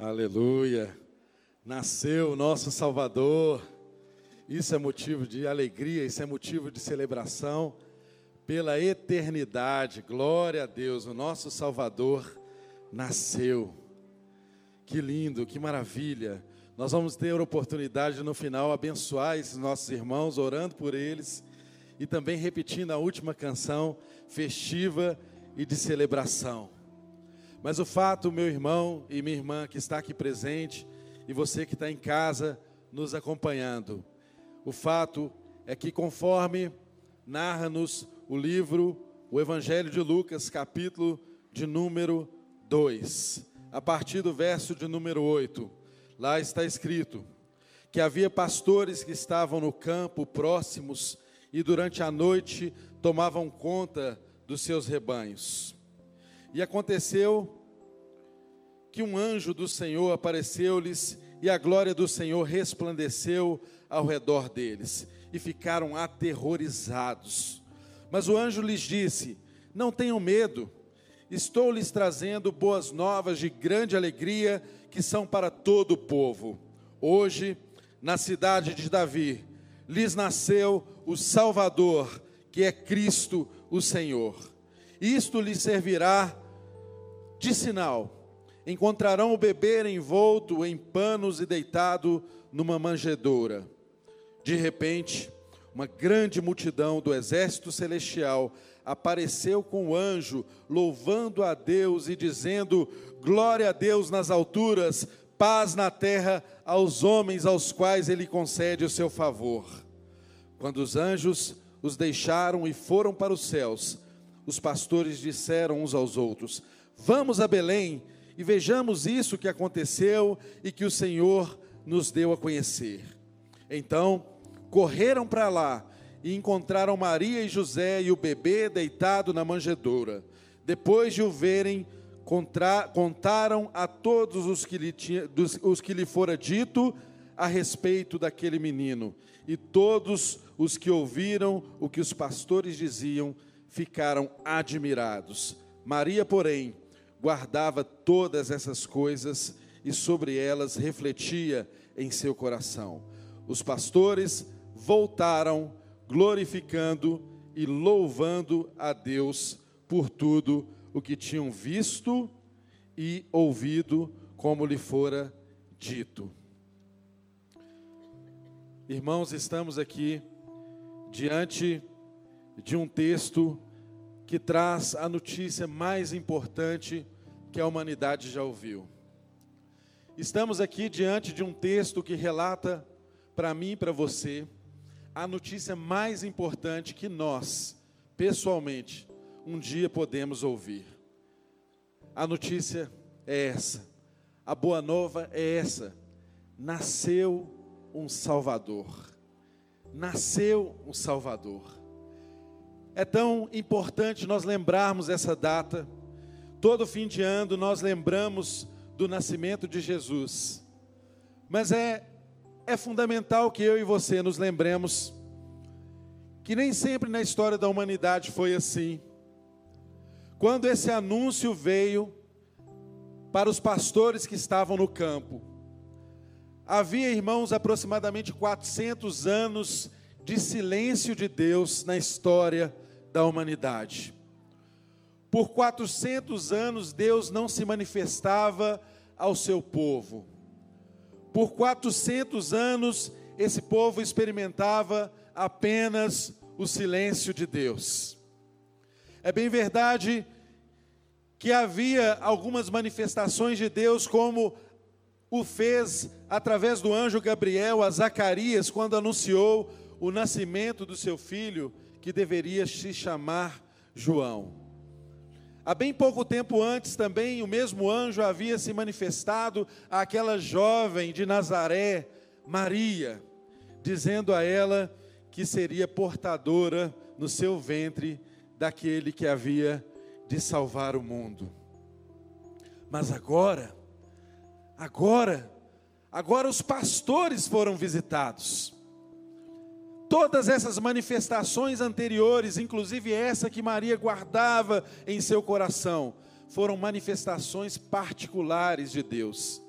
Aleluia. Nasceu o nosso Salvador. Isso é motivo de alegria, isso é motivo de celebração pela eternidade. Glória a Deus, o nosso Salvador nasceu. Que lindo, que maravilha. Nós vamos ter a oportunidade no final abençoar esses nossos irmãos, orando por eles e também repetindo a última canção festiva e de celebração. Mas o fato, meu irmão e minha irmã que está aqui presente, e você que está em casa nos acompanhando, o fato é que, conforme narra-nos o livro, o Evangelho de Lucas, capítulo de número 2, a partir do verso de número 8, lá está escrito que havia pastores que estavam no campo próximos e durante a noite tomavam conta dos seus rebanhos. E aconteceu que um anjo do Senhor apareceu-lhes e a glória do Senhor resplandeceu ao redor deles e ficaram aterrorizados. Mas o anjo lhes disse: Não tenham medo, estou lhes trazendo boas novas de grande alegria que são para todo o povo. Hoje, na cidade de Davi, lhes nasceu o Salvador, que é Cristo o Senhor. Isto lhes servirá de sinal. Encontrarão o bebê envolto em panos e deitado numa manjedoura. De repente, uma grande multidão do exército celestial apareceu com o anjo, louvando a Deus e dizendo: Glória a Deus nas alturas, paz na terra aos homens aos quais ele concede o seu favor. Quando os anjos os deixaram e foram para os céus, os pastores disseram uns aos outros: Vamos a Belém e vejamos isso que aconteceu e que o Senhor nos deu a conhecer. Então, correram para lá e encontraram Maria e José e o bebê deitado na manjedoura. Depois de o verem, contaram a todos os que, lhe tinha, os que lhe fora dito a respeito daquele menino. E todos os que ouviram o que os pastores diziam ficaram admirados. Maria, porém, guardava todas essas coisas e sobre elas refletia em seu coração. Os pastores voltaram glorificando e louvando a Deus por tudo o que tinham visto e ouvido, como lhe fora dito. Irmãos, estamos aqui diante de um texto que traz a notícia mais importante que a humanidade já ouviu. Estamos aqui diante de um texto que relata para mim e para você a notícia mais importante que nós, pessoalmente, um dia podemos ouvir. A notícia é essa, a boa nova é essa: nasceu um Salvador. Nasceu um Salvador. É tão importante nós lembrarmos essa data. Todo fim de ano nós lembramos do nascimento de Jesus. Mas é é fundamental que eu e você nos lembremos que nem sempre na história da humanidade foi assim. Quando esse anúncio veio para os pastores que estavam no campo, havia, irmãos, aproximadamente 400 anos de silêncio de Deus na história da humanidade. Por 400 anos, Deus não se manifestava ao seu povo. Por 400 anos, esse povo experimentava apenas o silêncio de Deus. É bem verdade que havia algumas manifestações de Deus, como o fez através do anjo Gabriel a Zacarias, quando anunciou o nascimento do seu filho que deveria se chamar João. Há bem pouco tempo antes também, o mesmo anjo havia se manifestado àquela jovem de Nazaré, Maria, dizendo a ela que seria portadora no seu ventre daquele que havia de salvar o mundo. Mas agora, agora, agora os pastores foram visitados. Todas essas manifestações anteriores, inclusive essa que Maria guardava em seu coração, foram manifestações particulares de Deus.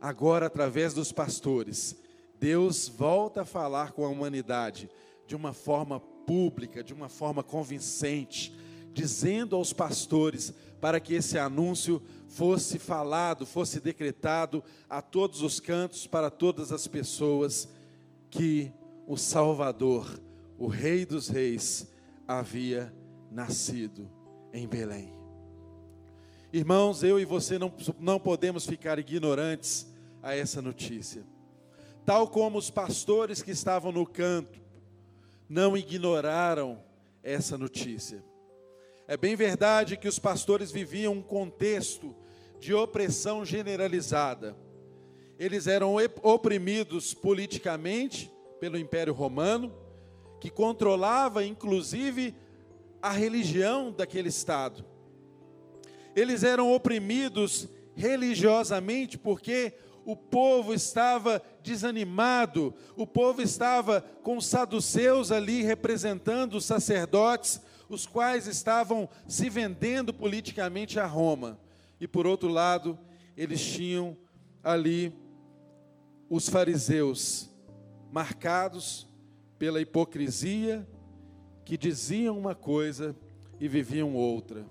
agora através dos pastores, Deus volta a falar com a humanidade de uma forma pública, de uma forma convincente, dizendo aos pastores para que esse anúncio fosse falado, fosse decretado a todos os cantos, para todas as pessoas, que o Salvador, o Rei dos Reis, havia nascido em Belém. Irmãos, eu e você não, não podemos ficar ignorantes a essa notícia. Tal como os pastores que estavam no canto não ignoraram essa notícia. É bem verdade que os pastores viviam um contexto de opressão generalizada. Eles eram oprimidos politicamente pelo Império Romano, que controlava inclusive a religião daquele estado. Eles eram oprimidos religiosamente porque o povo estava desanimado, o povo estava com os saduceus ali representando os sacerdotes, os quais estavam se vendendo politicamente a Roma. E por outro lado, eles tinham ali os fariseus, marcados pela hipocrisia, que diziam uma coisa e viviam outra.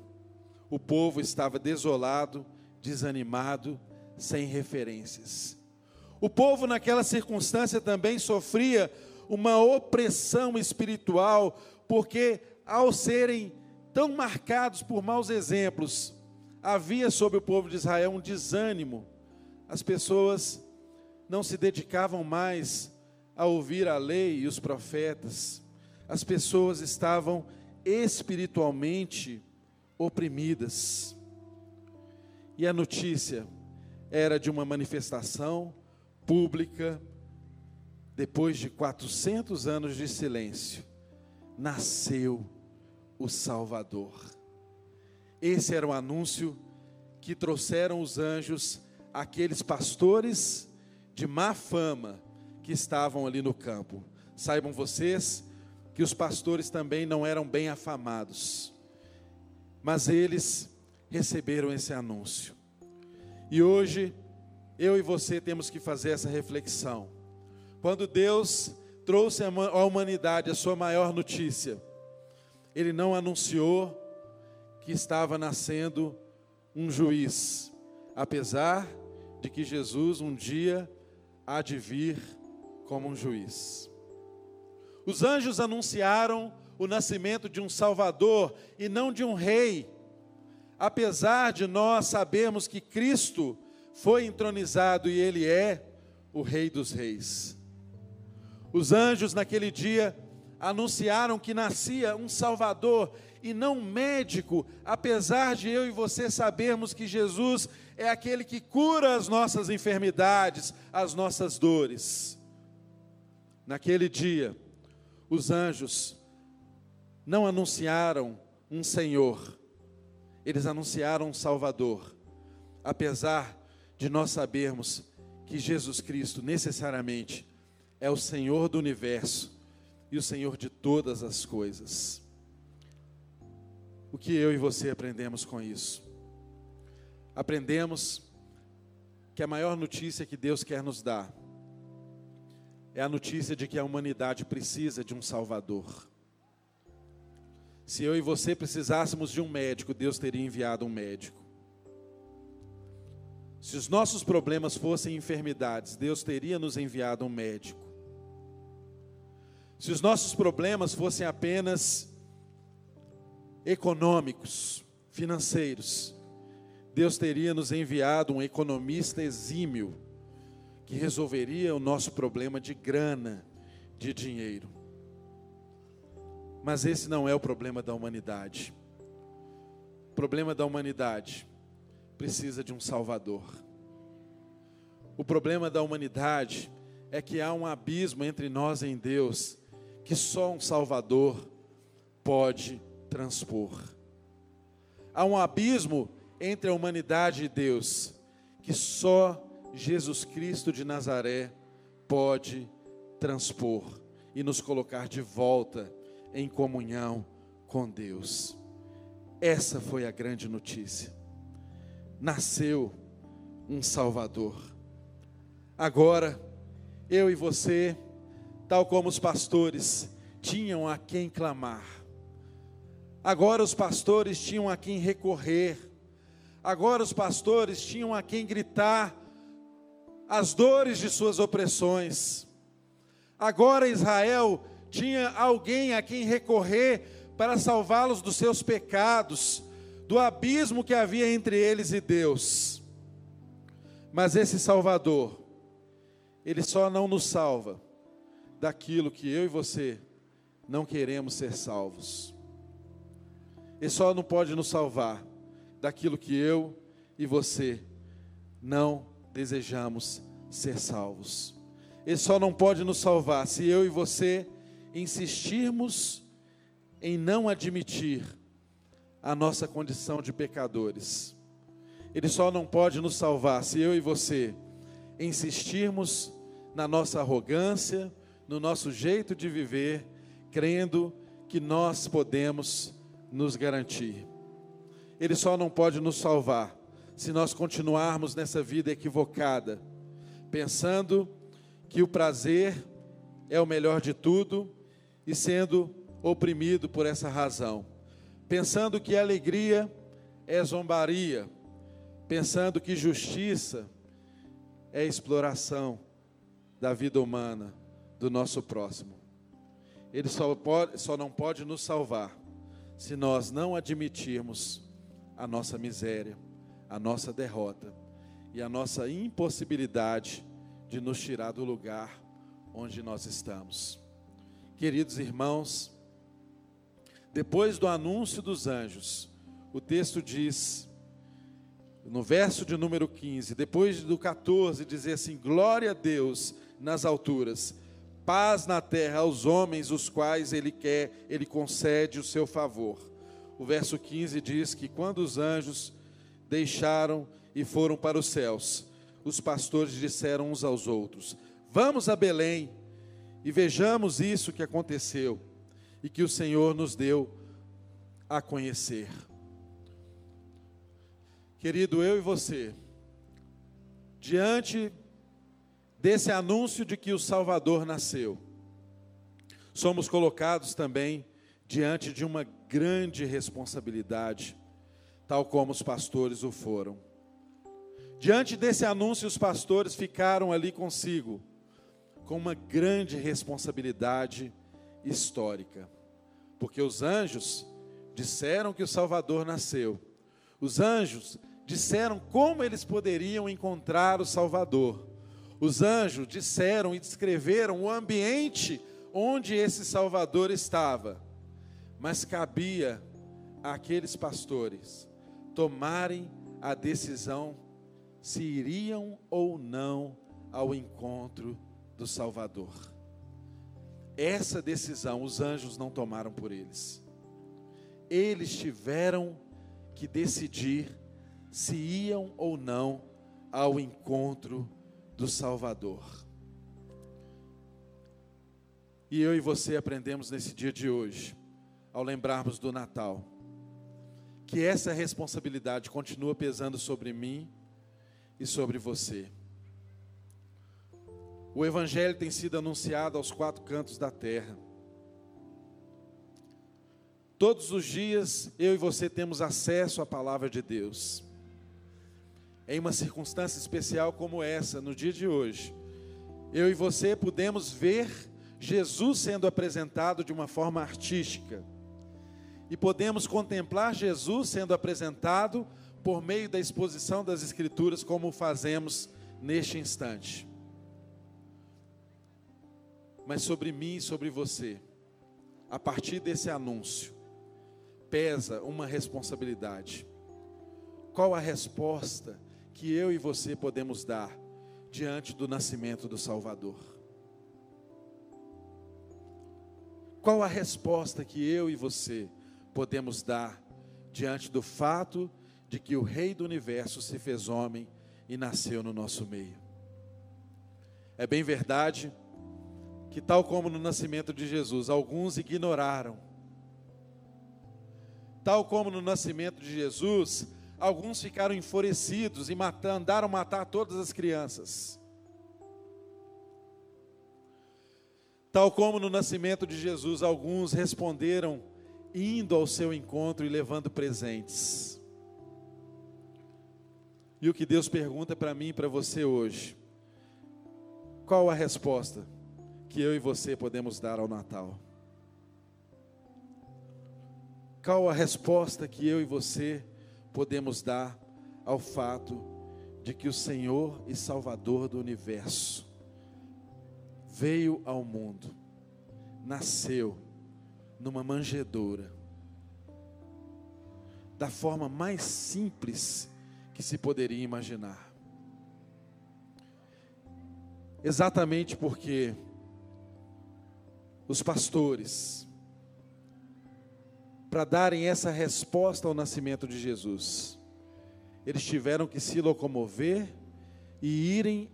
O povo estava desolado, desanimado, sem referências. O povo, naquela circunstância, também sofria uma opressão espiritual, porque ao serem tão marcados por maus exemplos, havia sobre o povo de Israel um desânimo. As pessoas não se dedicavam mais a ouvir a lei e os profetas. As pessoas estavam espiritualmente oprimidas. E a notícia era de uma manifestação pública depois de 400 anos de silêncio. Nasceu o Salvador. Esse era o anúncio que trouxeram os anjos aqueles pastores de má fama que estavam ali no campo. Saibam vocês que os pastores também não eram bem afamados, mas eles receberam esse anúncio. E hoje, eu e você temos que fazer essa reflexão. Quando Deus trouxe à humanidade a sua maior notícia, ele não anunciou que estava nascendo um juiz, apesar de que Jesus um dia há de vir como um juiz. Os anjos anunciaram o nascimento de um Salvador e não de um rei, apesar de nós sabermos que Cristo foi entronizado e Ele é o Rei dos Reis. Os anjos naquele dia anunciaram que nascia um Salvador e não um médico, apesar de eu e você sabermos que Jesus é aquele que cura as nossas enfermidades, as nossas dores. Naquele dia, os anjos não anunciaram um Senhor, eles anunciaram um Salvador, apesar de nós sabermos que Jesus Cristo necessariamente é o Senhor do universo e o Senhor de todas as coisas. O que eu e você aprendemos com isso? Aprendemos que a maior notícia que Deus quer nos dar é a notícia de que a humanidade precisa de um Salvador. Se eu e você precisássemos de um médico, Deus teria enviado um médico. Se os nossos problemas fossem enfermidades, Deus teria nos enviado um médico. Se os nossos problemas fossem apenas econômicos, financeiros, Deus teria nos enviado um economista exímio que resolveria o nosso problema de grana, de dinheiro. Mas esse não é o problema da humanidade. O problema da humanidade precisa de um Salvador. O problema da humanidade é que há um abismo entre nós e Deus que só um Salvador pode transpor. Há um abismo entre a humanidade e Deus que só Jesus Cristo de Nazaré pode transpor e nos colocar de volta em comunhão com Deus. Essa foi a grande notícia. Nasceu um Salvador. Agora, eu e você, tal como os pastores, tinham a quem clamar. Agora os pastores tinham a quem recorrer. Agora os pastores tinham a quem gritar as dores de suas opressões. Agora Israel tinha alguém a quem recorrer para salvá-los dos seus pecados, do abismo que havia entre eles e Deus. Mas esse Salvador, ele só não nos salva daquilo que eu e você não queremos ser salvos. Ele só não pode nos salvar daquilo que eu e você não desejamos ser salvos. Ele só não pode nos salvar se eu e você insistirmos em não admitir a nossa condição de pecadores. Ele só não pode nos salvar se eu e você insistirmos na nossa arrogância, no nosso jeito de viver, crendo que nós podemos nos garantir. Ele só não pode nos salvar se nós continuarmos nessa vida equivocada, pensando que o prazer é o melhor de tudo e sendo oprimido por essa razão, pensando que alegria é zombaria, pensando que justiça é exploração da vida humana, do nosso próximo. Ele só, pode, só não pode nos salvar se nós não admitirmos a nossa miséria, a nossa derrota e a nossa impossibilidade de nos tirar do lugar onde nós estamos. Queridos irmãos, depois do anúncio dos anjos, o texto diz no verso de número 15, depois do 14, dizer assim: Glória a Deus nas alturas, paz na terra aos homens os quais ele quer, ele concede o seu favor. O verso 15 diz que quando os anjos deixaram e foram para os céus, os pastores disseram uns aos outros: Vamos a Belém e vejamos isso que aconteceu e que o Senhor nos deu a conhecer. Querido, eu e você, diante desse anúncio de que o Salvador nasceu, somos colocados também diante de uma grande responsabilidade, tal como os pastores o foram. Diante desse anúncio, os pastores ficaram ali consigo, com uma grande responsabilidade histórica, porque os anjos disseram que o Salvador nasceu, os anjos disseram como eles poderiam encontrar o Salvador. Os anjos disseram e descreveram o ambiente onde esse Salvador estava. Mas cabia àqueles pastores tomarem a decisão se iriam ou não ao encontro do Salvador. Essa decisão os anjos não tomaram por eles. Eles tiveram que decidir se iam ou não ao encontro do Salvador. E eu e você aprendemos nesse dia de hoje, ao lembrarmos do Natal, que essa responsabilidade continua pesando sobre mim e sobre você. O Evangelho tem sido anunciado aos quatro cantos da terra. Todos os dias eu e você temos acesso à palavra de Deus em uma circunstância especial como essa, no dia de hoje, eu e você podemos ver Jesus sendo apresentado de uma forma artística. E podemos contemplar Jesus sendo apresentado por meio da exposição das Escrituras, como fazemos neste instante. Mas sobre mim e sobre você, a partir desse anúncio, pesa uma responsabilidade. Qual a resposta que eu e você podemos dar diante do nascimento do Salvador? Qual a resposta que eu e você podemos dar diante do fato de que o Rei do universo se fez homem e nasceu no nosso meio? É bem verdade que, tal como no nascimento de Jesus, alguns ignoraram, tal como no nascimento de Jesus, Alguns ficaram enfurecidos e andaram matar todas as crianças. Tal como no nascimento de Jesus, alguns responderam indo ao seu encontro e levando presentes. E o que Deus pergunta para mim e para você hoje? Qual a resposta que eu e você podemos dar ao Natal? Qual a resposta que eu e você podemos dar ao fato de que o Senhor e Salvador do universo veio ao mundo, nasceu numa manjedoura, da forma mais simples que se poderia imaginar. Exatamente porque os pastores, para darem essa resposta ao nascimento de Jesus, eles tiveram que se locomover e irem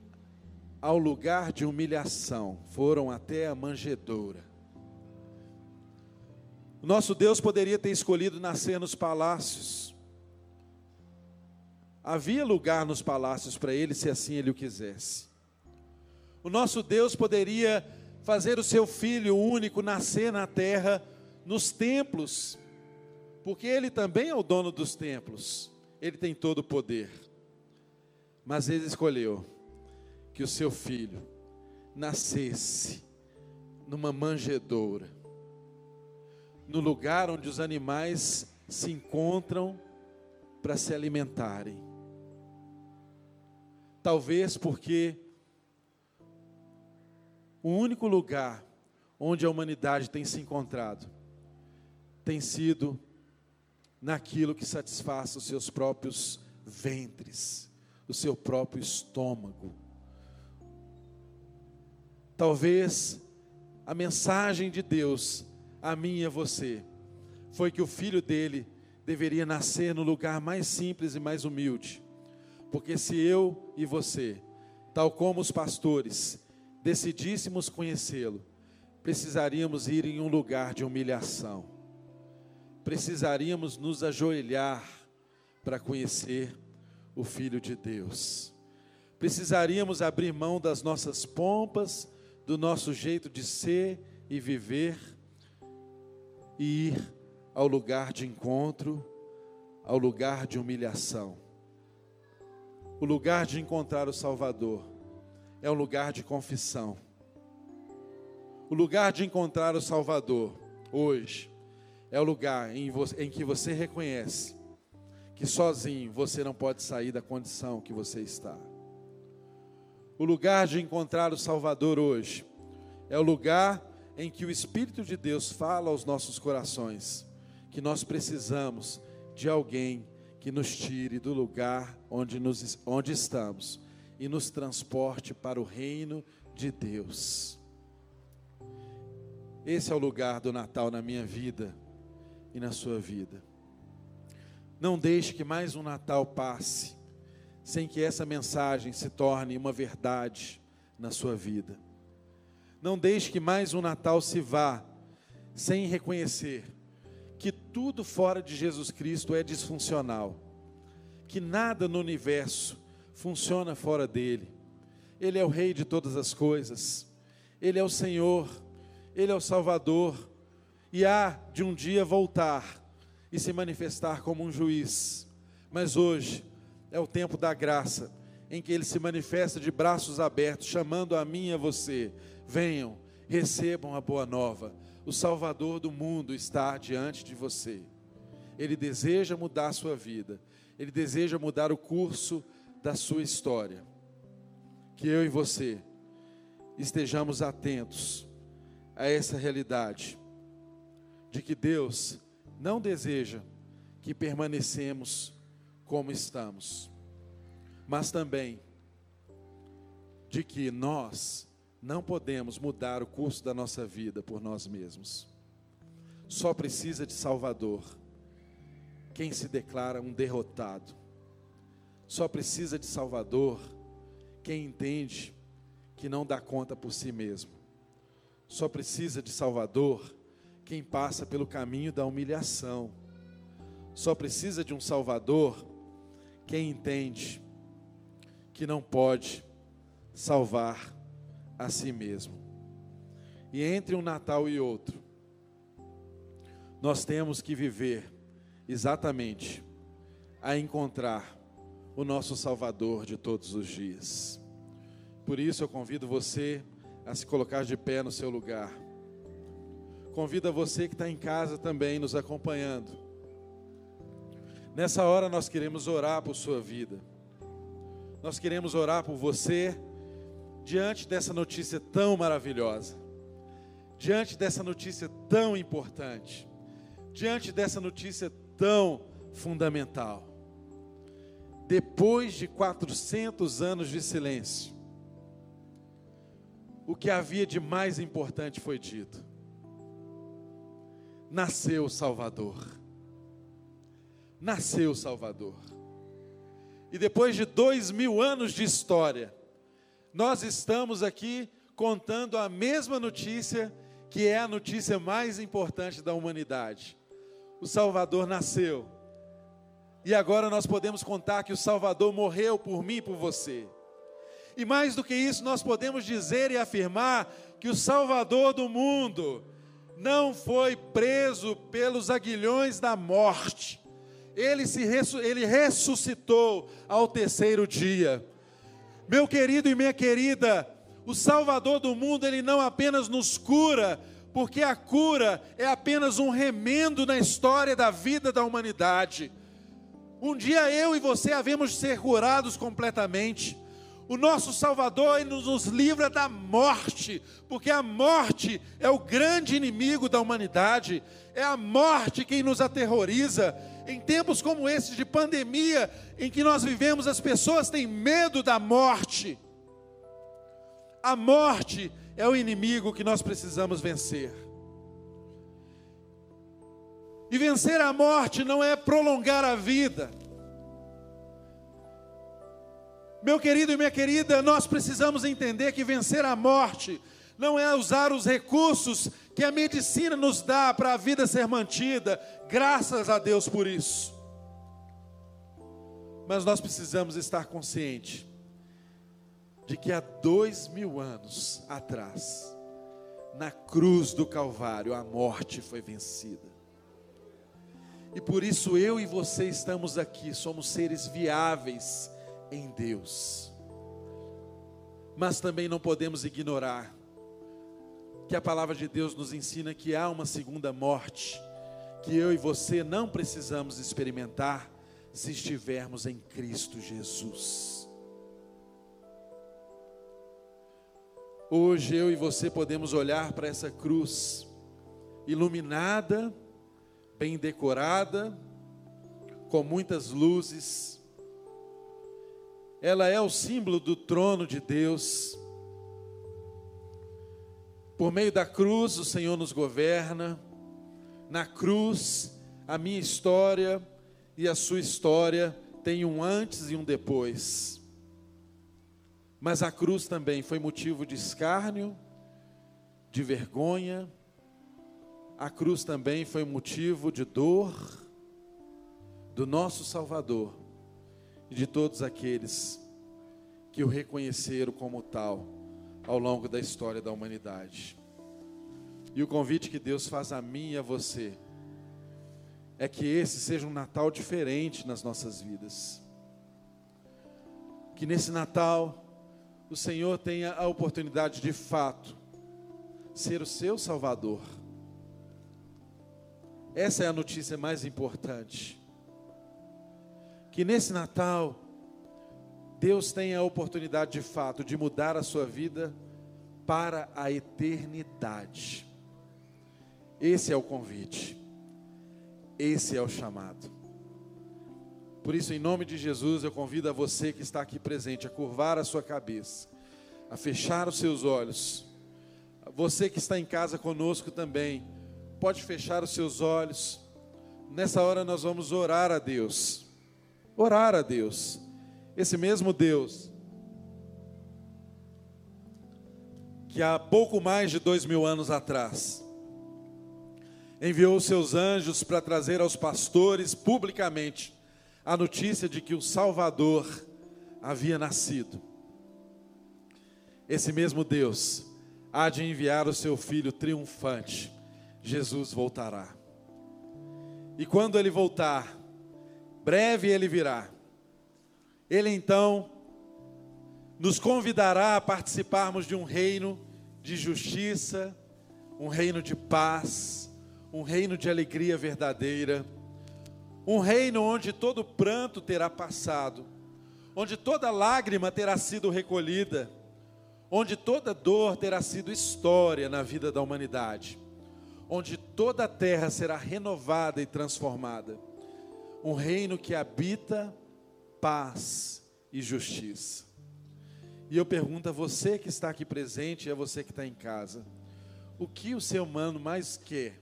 ao lugar de humilhação, foram até a manjedoura. O nosso Deus poderia ter escolhido nascer nos palácios. Havia lugar nos palácios para ele, se assim ele o quisesse. O nosso Deus poderia fazer o seu filho único nascer na terra, nos templos, porque ele também é o dono dos templos, ele tem todo o poder. Mas ele escolheu que o seu filho nascesse numa manjedoura, no lugar onde os animais se encontram para se alimentarem. Talvez porque o único lugar onde a humanidade tem se encontrado tem sido naquilo que satisfaça os seus próprios ventres, o seu próprio estômago Talvez a mensagem de Deus a mim e a você foi que o filho dele deveria nascer no lugar mais simples e mais humilde. Porque se eu e você, tal como os pastores, decidíssemos conhecê-lo, precisaríamos ir em um lugar de humilhação. Precisaríamos nos ajoelhar para conhecer o filho de Deus. Precisaríamos abrir mão das nossas pompas do nosso jeito de ser e viver e ir ao lugar de encontro, ao lugar de humilhação. O lugar de encontrar o Salvador é um lugar de confissão. O lugar de encontrar o Salvador hoje é o lugar em, em que você reconhece que sozinho você não pode sair da condição que você está. O lugar de encontrar o Salvador hoje é o lugar em que o Espírito de Deus fala aos nossos corações que nós precisamos de alguém que nos tire do lugar onde, nos, onde estamos e nos transporte para o reino de Deus. Esse é o lugar do Natal na minha vida e na sua vida. Não deixe que mais um Natal passe sem que essa mensagem se torne uma verdade na sua vida. Não deixe que mais um Natal se vá sem reconhecer que tudo fora de Jesus Cristo é disfuncional, que nada no universo funciona fora dele. Ele é o Rei de todas as coisas, Ele é o Senhor, Ele é o Salvador, e há de um dia voltar e se manifestar como um juiz. Mas hoje, é o tempo da graça, em que ele se manifesta de braços abertos, chamando a mim e a você: venham, recebam a boa nova. O Salvador do mundo está diante de você. Ele deseja mudar a sua vida, ele deseja mudar o curso da sua história. Que eu e você estejamos atentos a essa realidade de que Deus não deseja que permanecemos como estamos, mas também de que nós não podemos mudar o curso da nossa vida por nós mesmos. Só precisa de Salvador quem se declara um derrotado. Só precisa de Salvador quem entende que não dá conta por si mesmo. Só precisa de Salvador quem passa pelo caminho da humilhação. Só precisa de um Salvador quem entende que não pode salvar a si mesmo. E entre um Natal e outro, nós temos que viver exatamente a encontrar o nosso Salvador de todos os dias. Por isso eu convido você a se colocar de pé no seu lugar. Convido a você que está em casa também nos acompanhando. Nessa hora nós queremos orar por sua vida. Nós queremos orar por você diante dessa notícia tão maravilhosa. Diante dessa notícia tão importante. Diante dessa notícia tão fundamental. Depois de 400 anos de silêncio, o que havia de mais importante foi dito. Nasceu o Salvador. Nasceu o Salvador. E depois de dois mil anos de história, nós estamos aqui contando a mesma notícia, que é a notícia mais importante da humanidade. O Salvador nasceu. E agora nós podemos contar que o Salvador morreu por mim e por você. E mais do que isso, nós podemos dizer e afirmar que o Salvador do mundo não foi preso pelos aguilhões da morte. Ele, se, ele ressuscitou ao terceiro dia. Meu querido e minha querida, o Salvador do mundo, ele não apenas nos cura, porque a cura é apenas um remendo na história da vida da humanidade. Um dia eu e você havemos de ser curados completamente. O nosso Salvador ele nos livra da morte, porque a morte é o grande inimigo da humanidade, é a morte quem nos aterroriza. Em tempos como esses de pandemia, em que nós vivemos, as pessoas têm medo da morte. A morte é o inimigo que nós precisamos vencer. E vencer a morte não é prolongar a vida meu querido e minha querida, nós precisamos entender que vencer a morte não é usar os recursos que a medicina nos dá para a vida ser mantida, graças a Deus por isso. Mas nós precisamos estar conscientes de que há dois mil anos atrás, na cruz do Calvário, a morte foi vencida. E por isso eu e você estamos aqui, somos seres viáveis em Deus. Mas também não podemos ignorar que a palavra de Deus nos ensina que há uma segunda morte, que eu e você não precisamos experimentar se estivermos em Cristo Jesus. Hoje eu e você podemos olhar para essa cruz iluminada, bem decorada, com muitas luzes, ela é o símbolo do trono de Deus. Por meio da cruz, o Senhor nos governa. Na cruz, a minha história e a sua história tem um antes e um depois. Mas a cruz também foi motivo de escárnio, de vergonha. A cruz também foi motivo de dor do nosso Salvador e de todos aqueles que o reconheceram como tal ao longo da história da humanidade. E o convite que Deus faz a mim e a você é que esse seja um Natal diferente nas nossas vidas. Que nesse Natal o Senhor tenha a oportunidade de fato ser o seu Salvador. Essa é a notícia mais importante que nesse Natal, Deus tenha a oportunidade de fato de mudar a sua vida para a eternidade. Esse é o convite, esse é o chamado. Por isso, em nome de Jesus, eu convido a você que está aqui presente a curvar a sua cabeça, a fechar os seus olhos. Você que está em casa conosco também, pode fechar os seus olhos. Nessa hora nós vamos orar a Deus orar a Deus. Esse mesmo Deus, que há pouco mais de dois mil anos atrás, enviou seus anjos para trazer aos pastores publicamente a notícia de que o Salvador havia nascido. Esse mesmo Deus há de enviar o seu filho triunfante. Jesus voltará. E quando ele voltar, breve ele virá. Ele então nos convidará a participarmos de um reino de justiça, um reino de paz, um reino de alegria verdadeira, um reino onde todo pranto terá passado, onde toda lágrima terá sido recolhida, onde toda dor terá sido história na vida da humanidade, onde toda a terra será renovada e transformada. Um reino que habita paz e justiça. E eu pergunto a você que está aqui presente e a você que está em casa: o que o ser humano mais quer?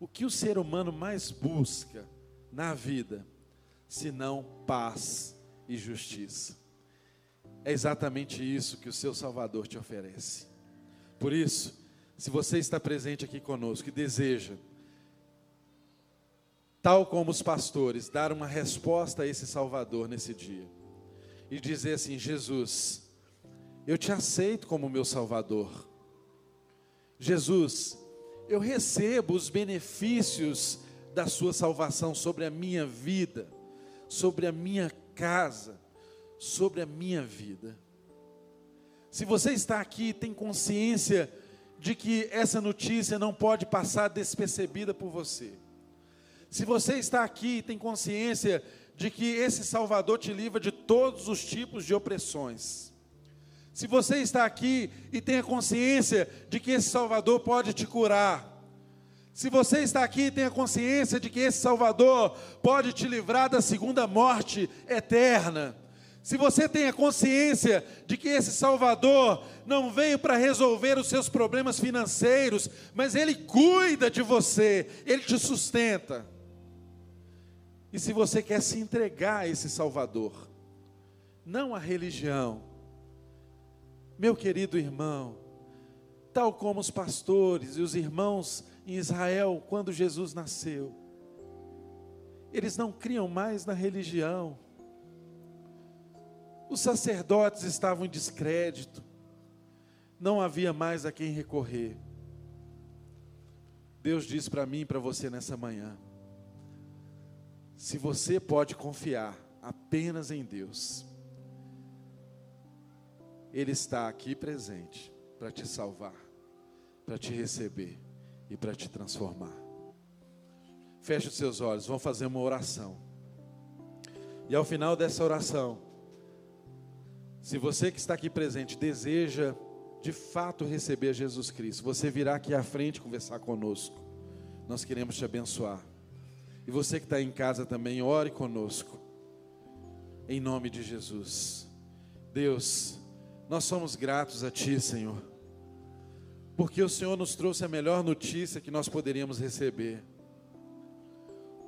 O que o ser humano mais busca na vida, senão paz e justiça? É exatamente isso que o seu Salvador te oferece. Por isso, se você está presente aqui conosco e deseja, tal como os pastores, dar uma resposta a esse Salvador nesse dia, e dizer assim: Jesus, eu te aceito como meu Salvador. Jesus, eu recebo os benefícios da Sua salvação sobre a minha vida, sobre a minha casa, sobre a minha vida. Se você está aqui e tem consciência de que essa notícia não pode passar despercebida por você, se você está aqui e tem consciência de que esse Salvador te livra de todos os tipos de opressões, se você está aqui e tem a consciência de que esse Salvador pode te curar, se você está aqui e tem a consciência de que esse Salvador pode te livrar da segunda morte eterna, se você tem a consciência de que esse Salvador não veio para resolver os seus problemas financeiros, mas Ele cuida de você, Ele te sustenta. E se você quer se entregar a esse Salvador, não a religião, meu querido irmão, tal como os pastores e os irmãos em Israel, quando Jesus nasceu, eles não criam mais na religião. Os sacerdotes estavam em descrédito, não havia mais a quem recorrer. Deus diz para mim e para você nessa manhã: se você pode confiar apenas em Deus, ele está aqui presente para te salvar, para te receber e para te transformar. Feche os seus olhos, vamos fazer uma oração. E ao final dessa oração, se você que está aqui presente deseja de fato receber Jesus Cristo, você virá aqui à frente conversar conosco. Nós queremos te abençoar. E você que está em casa também, ore conosco. Em nome de Jesus. Deus, nós somos gratos a Ti, Senhor, porque o Senhor nos trouxe a melhor notícia que nós poderíamos receber.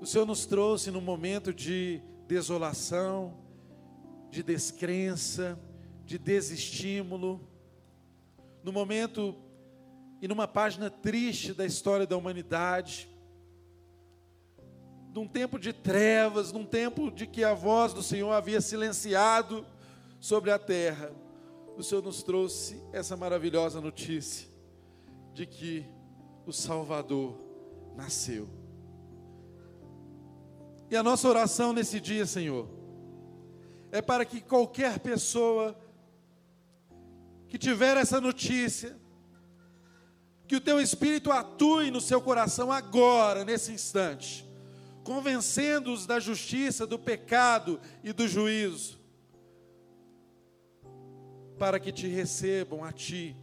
O Senhor nos trouxe num momento de desolação, de descrença, de desestímulo, no momento e numa página triste da história da humanidade, num tempo de trevas, num tempo de que a voz do Senhor havia silenciado sobre a terra o Senhor nos trouxe essa maravilhosa notícia de que o Salvador nasceu. E a nossa oração nesse dia, Senhor, é para que qualquer pessoa que tiver essa notícia, que o teu Espírito atue no seu coração agora, nesse instante, convencendo-os da justiça, do pecado e do juízo para que te recebam a ti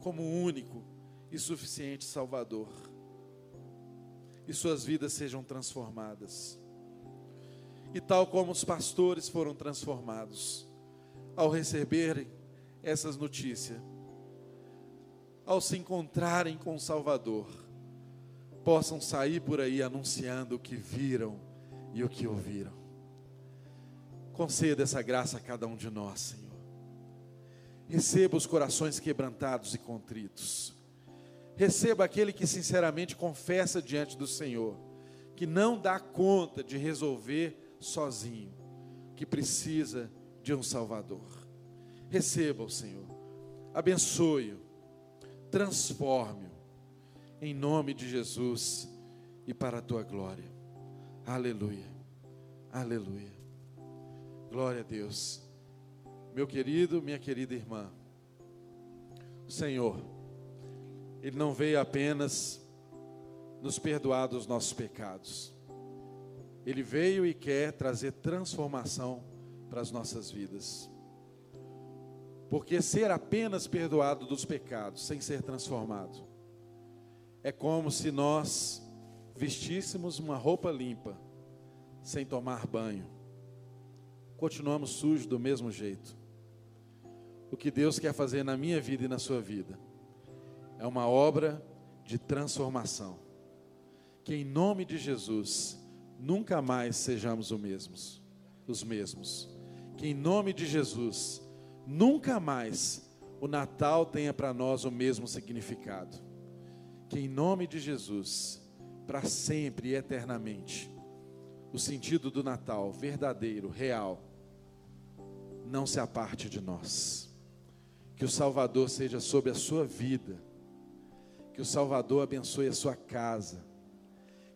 como único e suficiente Salvador, e suas vidas sejam transformadas. E tal como os pastores foram transformados ao receberem essas notícias, ao se encontrarem com o Salvador, possam sair por aí anunciando o que viram e o que ouviram. Conceda essa graça a cada um de nós, Senhor. Receba os corações quebrantados e contritos. Receba aquele que sinceramente confessa diante do Senhor, que não dá conta de resolver sozinho, que precisa de um Salvador. Receba o Senhor, abençoe-o, transforme-o, em nome de Jesus e para a tua glória. Aleluia, aleluia. Glória a Deus. Meu querido, minha querida irmã, o Senhor, Ele não veio apenas nos perdoar dos nossos pecados, Ele veio e quer trazer transformação para as nossas vidas. Porque ser apenas perdoado dos pecados, sem ser transformado, é como se nós vestíssemos uma roupa limpa, sem tomar banho. Continuamos sujos do mesmo jeito. O que Deus quer fazer na minha vida e na sua vida é uma obra de transformação. Que em nome de Jesus nunca mais sejamos os mesmos, os mesmos. Que em nome de Jesus nunca mais o Natal tenha para nós o mesmo significado. Que em nome de Jesus, para sempre e eternamente, o sentido do Natal verdadeiro, real, não se aparte de nós. Que o Salvador seja sobre a sua vida. Que o Salvador abençoe a sua casa.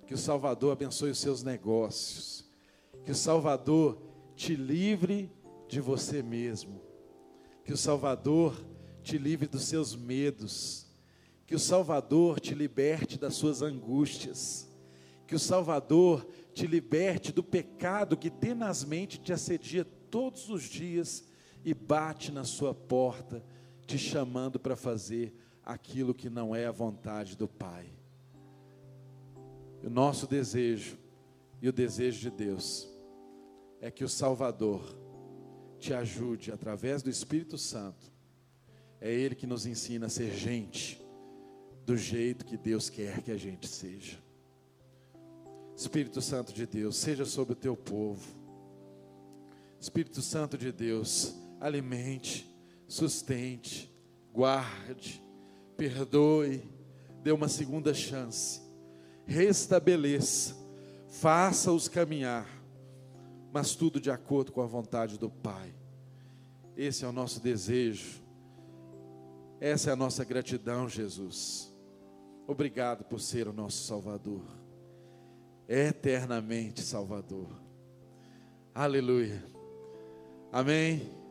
Que o Salvador abençoe os seus negócios. Que o Salvador te livre de você mesmo que o Salvador te livre dos seus medos. Que o Salvador te liberte das suas angústias. Que o Salvador te liberte do pecado que tenazmente te assedia todos os dias e bate na sua porta, te chamando para fazer aquilo que não é a vontade do Pai. O nosso desejo e o desejo de Deus é que o Salvador te ajude através do Espírito Santo. É Ele que nos ensina a ser gente do jeito que Deus quer que a gente seja. Espírito Santo de Deus, seja sobre o teu povo. Espírito Santo de Deus, alimente, sustente, guarde, perdoe, dê uma segunda chance, restabeleça, faça-os caminhar mas tudo de acordo com a vontade do Pai. Esse é o nosso desejo, essa é a nossa gratidão, Jesus. Obrigado por ser o nosso Salvador, eternamente Salvador. Aleluia. Amém.